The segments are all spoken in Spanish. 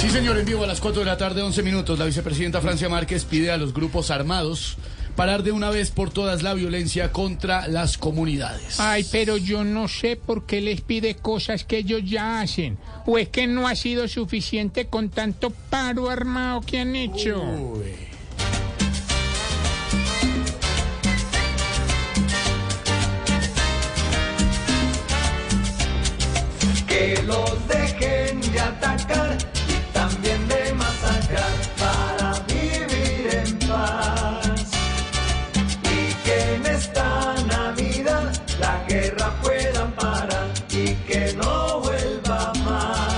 Sí, señor, en vivo a las 4 de la tarde, 11 minutos. La vicepresidenta Francia Márquez pide a los grupos armados parar de una vez por todas la violencia contra las comunidades. Ay, pero yo no sé por qué les pide cosas que ellos ya hacen. ¿O es que no ha sido suficiente con tanto paro armado que han hecho? Uy. que los puedan parar y que no vuelva más.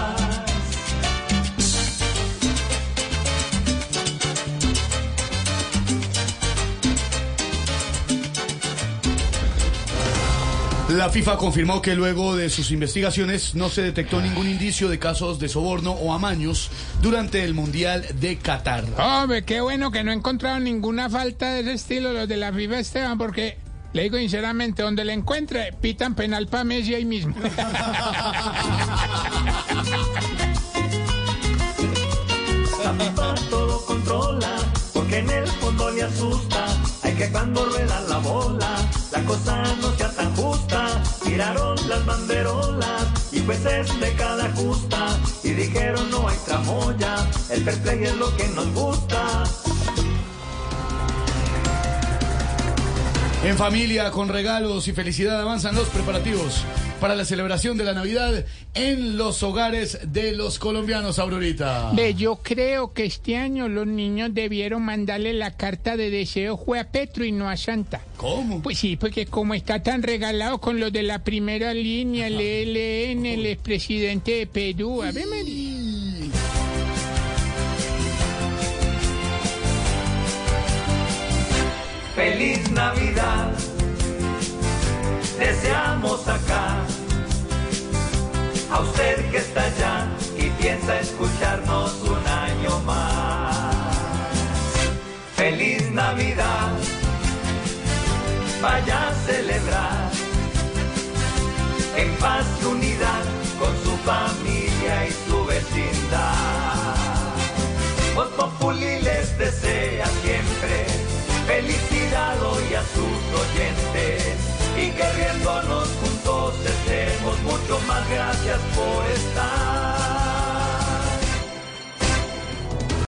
La FIFA confirmó que luego de sus investigaciones no se detectó ningún indicio de casos de soborno o amaños durante el Mundial de Qatar. Hombre, qué bueno que no he encontrado ninguna falta de ese estilo los de la FIFA Esteban, porque le digo sinceramente, donde le encuentre, pitan penal para Messi ahí mismo. FIFA todo controla, porque en el fondo le asusta. Hay que cuando rueda la bola, la cosa no sea tan justa. Tiraron las banderolas y jueces de cada justa. Y dijeron no hay tramoya, el fair play es lo que nos gusta. En familia, con regalos y felicidad avanzan los preparativos para la celebración de la Navidad en los hogares de los colombianos, Aurorita. Ve, yo creo que este año los niños debieron mandarle la carta de deseo fue a Petro y no a Santa. ¿Cómo? Pues sí, porque como está tan regalado con los de la primera línea, el ELN, el expresidente de Perú, a ver, María. Feliz Navidad, deseamos acá a usted que está allá y piensa escucharnos un año más. Feliz Navidad, vaya a celebrar. En paz y unidad sus oyentes y que riéndonos juntos te mucho más gracias por estar.